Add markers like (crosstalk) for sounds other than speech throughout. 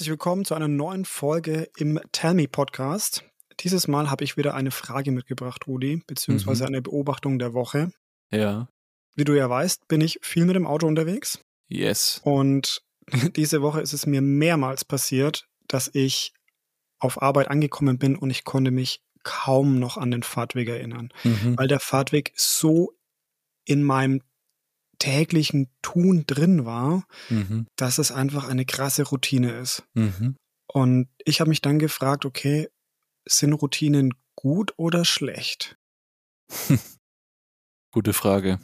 herzlich willkommen zu einer neuen Folge im Tell Me Podcast. Dieses Mal habe ich wieder eine Frage mitgebracht, Rudi, beziehungsweise Mhm. eine Beobachtung der Woche. Ja. Wie du ja weißt, bin ich viel mit dem Auto unterwegs Yes. und (laughs) diese Woche ist es mir mehrmals passiert, dass ich auf Arbeit angekommen bin und ich konnte mich kaum noch an den Fahrtweg erinnern, Mhm. weil der Fahrtweg so in meinem täglichen Tun drin war, Mhm. dass es einfach eine krasse Routine ist. Mhm. Und ich habe mich dann gefragt, okay, sind Routinen gut oder schlecht? (laughs) Gute Frage.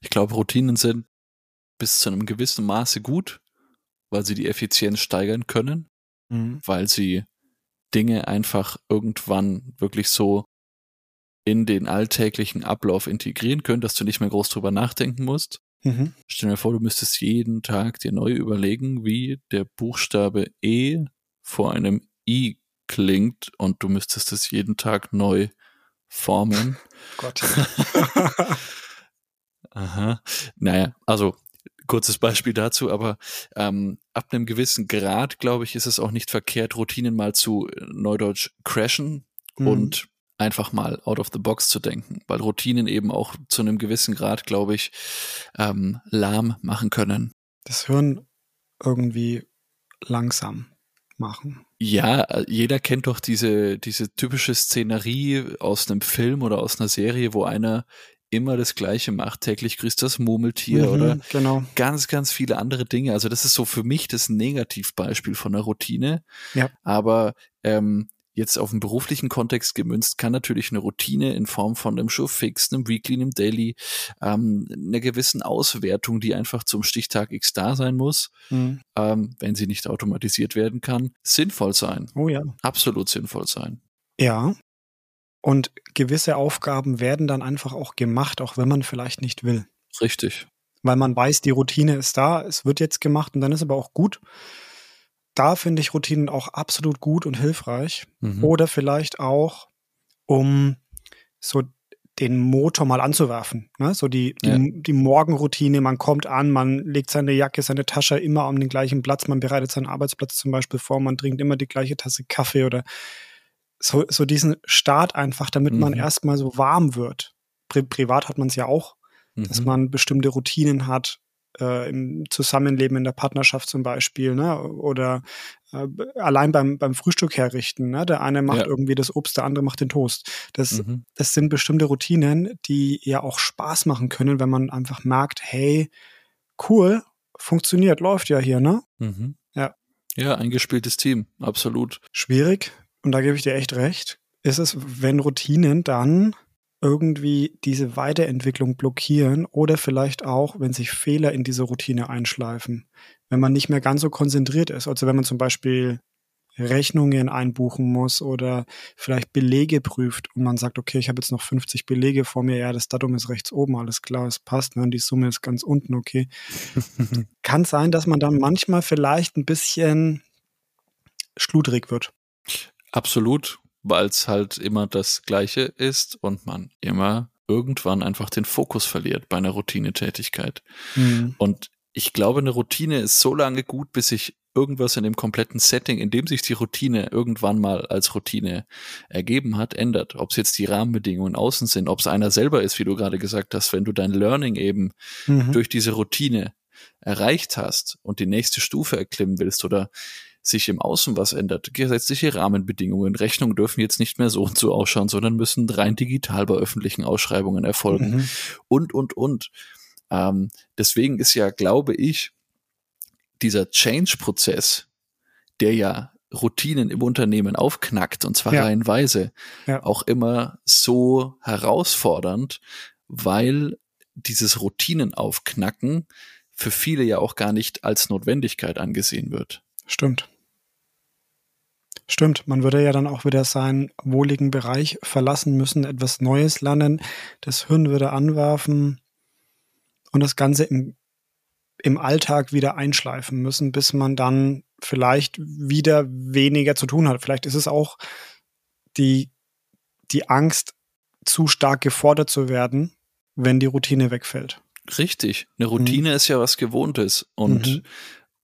Ich glaube, Routinen sind bis zu einem gewissen Maße gut, weil sie die Effizienz steigern können, weil sie Dinge einfach irgendwann wirklich so in den alltäglichen Ablauf integrieren können, dass du nicht mehr groß drüber nachdenken musst. Mhm. Stell dir vor, du müsstest jeden Tag dir neu überlegen, wie der Buchstabe E vor einem I klingt und du müsstest es jeden Tag neu formen. (laughs) Gott. (laughs) Aha. Naja, also kurzes Beispiel dazu, aber ähm, ab einem gewissen Grad, glaube ich, ist es auch nicht verkehrt, Routinen mal zu äh, Neudeutsch crashen Mhm. und einfach mal out of the box zu denken, weil Routinen eben auch zu einem gewissen Grad, glaube ich, ähm, lahm machen können. das Hirn irgendwie langsam machen. Ja, jeder kennt doch diese, diese typische Szenerie aus einem Film oder aus einer Serie, wo einer immer das Gleiche macht. Täglich grüßt das Murmeltier Mhm, oder Genau. ganz, ganz viele andere Dinge. Also das ist so für mich das Negativbeispiel von einer Routine. Ja. Aber ähm, jetzt auf den beruflichen Kontext gemünzt kann natürlich eine Routine in Form von einem Showfix, einem Weekly, einem Daily, ähm, einer gewissen Auswertung, die einfach zum Stichtag X da sein muss, Mhm. ähm, wenn sie nicht automatisiert werden kann, sinnvoll sein. Oh ja. Absolut sinnvoll sein. Ja. Und gewisse Aufgaben werden dann einfach auch gemacht, auch wenn man vielleicht nicht will. Richtig. Weil man weiß, die Routine ist da, es wird jetzt gemacht und dann ist aber auch gut. Da finde ich Routinen auch absolut gut und hilfreich. Mhm. Oder vielleicht auch, um so den Motor mal anzuwerfen. Ne? So die, die, Ja. die Morgenroutine, man kommt an, man legt seine Jacke, seine Tasche immer an den gleichen Platz, man bereitet seinen Arbeitsplatz zum Beispiel vor, man trinkt immer die gleiche Tasse Kaffee oder so, so diesen Start einfach, damit man Mhm. erstmal so warm wird. Pri privat hat man es ja auch, dass Mhm. man bestimmte Routinen hat, äh, im Zusammenleben in der Partnerschaft zum Beispiel, ne? oder äh, allein beim, beim Frühstück herrichten. Ne? Der eine macht Ja. irgendwie das Obst, der andere macht den Toast. Das, Mhm. das sind bestimmte Routinen, die ja auch Spaß machen können, wenn man einfach merkt, hey, cool, funktioniert, läuft ja hier, ne? Mhm. Ja. Ja, eingespieltes Team, absolut. Schwierig, und da gebe ich dir echt recht, ist es, wenn Routinen dann irgendwie diese Weiterentwicklung blockieren oder vielleicht auch, wenn sich Fehler in diese Routine einschleifen. Wenn man nicht mehr ganz so konzentriert ist. Also wenn man zum Beispiel Rechnungen einbuchen muss oder vielleicht Belege prüft und man sagt, okay, ich habe jetzt noch 50 Belege vor mir, ja, das Datum ist rechts oben, alles klar, es passt, ne, und die Summe ist ganz unten, okay. (laughs) Kann sein, dass man dann manchmal vielleicht ein bisschen schludrig wird. Absolut, weil es halt immer das Gleiche ist und man immer irgendwann einfach den Fokus verliert bei einer Routinetätigkeit. Und ich glaube, eine Routine ist so lange gut, bis sich irgendwas in dem kompletten Setting, in dem sich die Routine irgendwann mal als Routine ergeben hat, ändert. Ob es jetzt die Rahmenbedingungen außen sind, ob es einer selber ist, wie du gerade gesagt hast, wenn du dein Learning eben Mhm. durch diese Routine erreicht hast und die nächste Stufe erklimmen willst oder sich im Außen was ändert, gesetzliche Rahmenbedingungen, Rechnungen dürfen jetzt nicht mehr so und so ausschauen, sondern müssen rein digital bei öffentlichen Ausschreibungen erfolgen Mhm. und, und, und. Ähm, deswegen ist ja, glaube ich, dieser Change-Prozess, der ja Routinen im Unternehmen aufknackt, und zwar Ja. reihenweise, Ja. auch immer so herausfordernd, weil dieses Routinen aufknacken für viele ja auch gar nicht als Notwendigkeit angesehen wird. Stimmt. Stimmt, man würde ja dann auch wieder seinen wohligen Bereich verlassen müssen, etwas Neues lernen, das Hirn würde anwerfen und das Ganze im, im Alltag wieder einschleifen müssen, bis man dann vielleicht wieder weniger zu tun hat. Vielleicht ist es auch die, die Angst, zu stark gefordert zu werden, wenn die Routine wegfällt. Richtig. Eine Routine ist ja was Gewohntes und Mhm.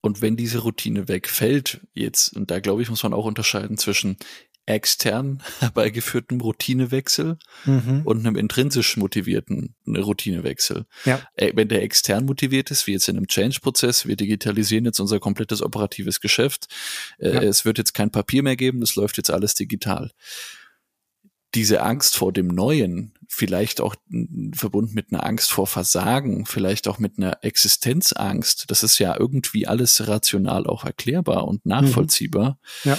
Und wenn diese Routine wegfällt, jetzt, und da glaube ich, muss man auch unterscheiden zwischen extern (laughs) herbeigeführtem Routinewechsel mhm. und einem intrinsisch motivierten Routinewechsel. Ja. Äh, wenn der extern motiviert ist, wie jetzt in einem Change-Prozess, wir digitalisieren jetzt unser komplettes operatives Geschäft, äh, ja. es wird jetzt kein Papier mehr geben, das läuft jetzt alles digital. Diese Angst vor dem Neuen, vielleicht auch verbunden mit einer Angst vor Versagen, vielleicht auch mit einer Existenzangst, das ist ja irgendwie alles rational auch erklärbar und mhm. nachvollziehbar. Mhm. Ja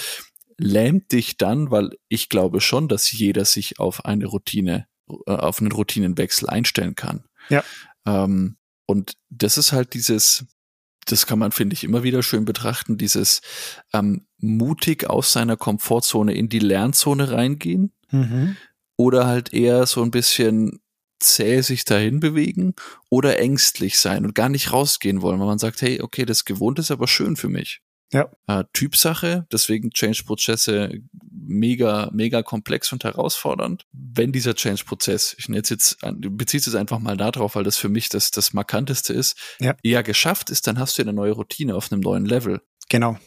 lähmt dich dann, weil ich glaube schon, dass jeder sich auf eine Routine, äh, auf einen Routinenwechsel einstellen kann. Ja. Ähm, und das ist halt dieses, das kann man, finde ich, immer wieder schön betrachten, dieses ähm, mutig aus seiner Komfortzone in die Lernzone reingehen mhm. oder halt eher so ein bisschen zäh sich dahin bewegen oder ängstlich sein und gar nicht rausgehen wollen, weil man sagt, hey, okay, das gewohnt ist aber schön für mich. Ja. Äh, Typsache, deswegen Change-Prozesse mega, mega komplex und herausfordernd. Wenn dieser Change-Prozess, ich nenne es jetzt, beziehe es einfach mal darauf, weil das für mich das, das Markanteste ist, ja. eher geschafft ist, dann hast du eine neue Routine auf einem neuen Level. Genau.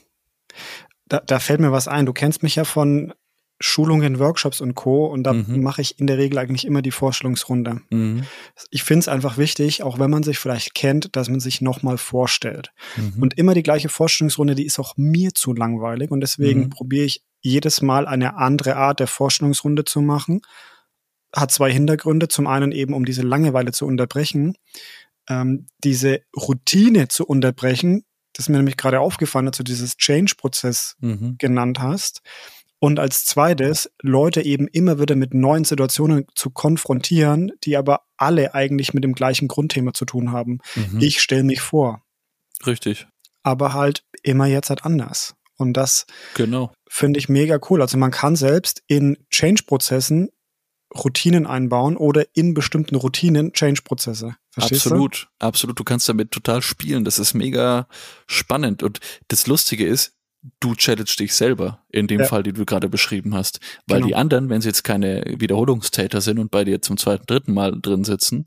Da, da fällt mir was ein. Du kennst mich ja von Schulungen, Workshops und Co. Und da mhm. mache ich in der Regel eigentlich immer die Vorstellungsrunde. Mhm. Ich finde es einfach wichtig, auch wenn man sich vielleicht kennt, dass man sich nochmal vorstellt. Mhm. Und immer die gleiche Vorstellungsrunde, die ist auch mir zu langweilig. Und deswegen mhm. probiere ich jedes Mal eine andere Art der Vorstellungsrunde zu machen. Hat zwei Hintergründe. Zum einen eben, um diese Langeweile zu unterbrechen, ähm, diese Routine zu unterbrechen. Das ist mir nämlich gerade aufgefallen, als du dieses Change-Prozess mhm. genannt hast und als zweites, Leute eben immer wieder mit neuen Situationen zu konfrontieren, die aber alle eigentlich mit dem gleichen Grundthema zu tun haben. Mhm. Ich stelle mich vor. Richtig. Aber halt immer jetzt halt anders. Und das genau. finde ich mega cool. Also man kann selbst in Change-Prozessen Routinen einbauen oder in bestimmten Routinen Change-Prozesse. Absolut, du? absolut. Du kannst damit total spielen. Das ist mega spannend. Und das Lustige ist, du challenge dich selber, in dem ja. Fall, den du gerade beschrieben hast. Weil genau. die anderen, wenn sie jetzt keine Wiederholungstäter sind und bei dir zum zweiten, dritten Mal drin sitzen,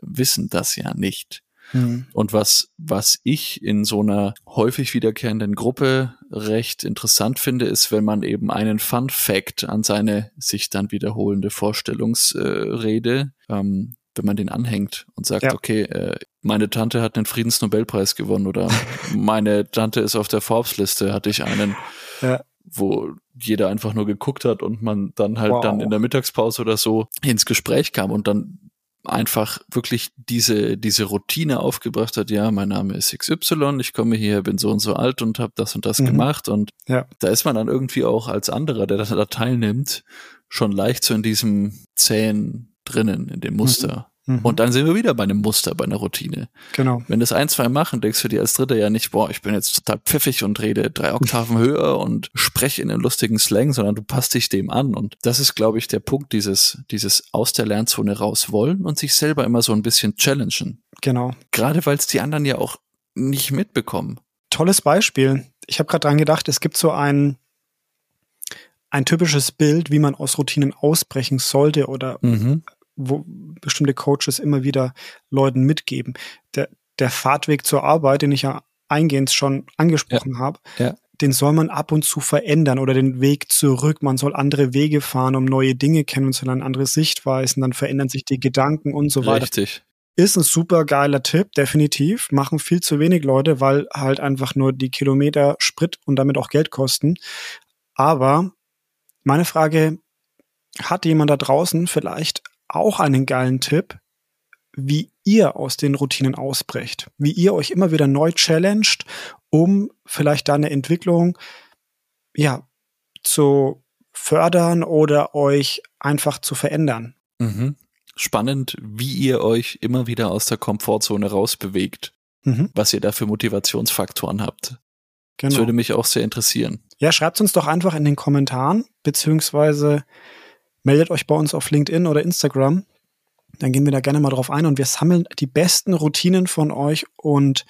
wissen das ja nicht. Mhm. Und was, was ich in so einer häufig wiederkehrenden Gruppe recht interessant finde, ist, wenn man eben einen Fun Fact an seine sich dann wiederholende Vorstellungsrede ähm, wenn man den anhängt und sagt, ja. okay, äh, meine Tante hat einen Friedensnobelpreis gewonnen oder (laughs) meine Tante ist auf der Forbes-Liste, hatte ich einen, ja. wo jeder einfach nur geguckt hat und man dann halt wow. dann in der Mittagspause oder so ins Gespräch kam und dann einfach wirklich diese diese Routine aufgebracht hat, ja, mein Name ist XY, ich komme hier, bin so und so alt und habe das und das mhm. gemacht und ja. da ist man dann irgendwie auch als anderer, der da teilnimmt, schon leicht so in diesem zähen drinnen in dem Muster. Mhm. Und dann sind wir wieder bei einem Muster, bei einer Routine. Genau. Wenn das ein, zwei machen, denkst du dir als Dritter ja nicht, boah, ich bin jetzt total pfiffig und rede drei Oktaven (laughs) höher und spreche in einem lustigen Slang, sondern du passt dich dem an. Und das ist, glaube ich, der Punkt, dieses, dieses aus der Lernzone raus wollen und sich selber immer so ein bisschen challengen. Genau. Gerade weil es die anderen ja auch nicht mitbekommen. Tolles Beispiel. Ich habe gerade dran gedacht, es gibt so ein, ein typisches Bild, wie man aus Routinen ausbrechen sollte oder mhm. Wo bestimmte Coaches immer wieder Leuten mitgeben. Der, der Fahrtweg zur Arbeit, den ich ja eingehend schon angesprochen ja. habe, ja. den soll man ab und zu verändern oder den Weg zurück. Man soll andere Wege fahren, um neue Dinge kennenzulernen, andere Sichtweisen, dann verändern sich die Gedanken und so weiter. Richtig. Ist ein super geiler Tipp, definitiv. Machen viel zu wenig Leute, weil halt einfach nur die Kilometer Sprit und damit auch Geld kosten. Aber meine Frage, hat jemand da draußen vielleicht auch einen geilen Tipp, wie ihr aus den Routinen ausbrecht, wie ihr euch immer wieder neu challenged, um vielleicht da eine Entwicklung, ja, zu fördern oder euch einfach zu verändern. Mhm. Spannend, wie ihr euch immer wieder aus der Komfortzone rausbewegt, mhm. was ihr da für Motivationsfaktoren habt. Genau. Das würde mich auch sehr interessieren. Ja, schreibt uns doch einfach in den Kommentaren, beziehungsweise meldet euch bei uns auf LinkedIn oder Instagram. Dann gehen wir da gerne mal drauf ein und wir sammeln die besten Routinen von euch und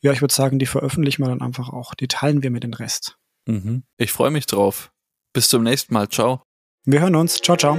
ja, ich würde sagen, die veröffentlichen wir dann einfach auch. Die teilen wir mit dem Rest. Mhm. Ich freue mich drauf. Bis zum nächsten Mal. Ciao. Wir hören uns. Ciao, ciao.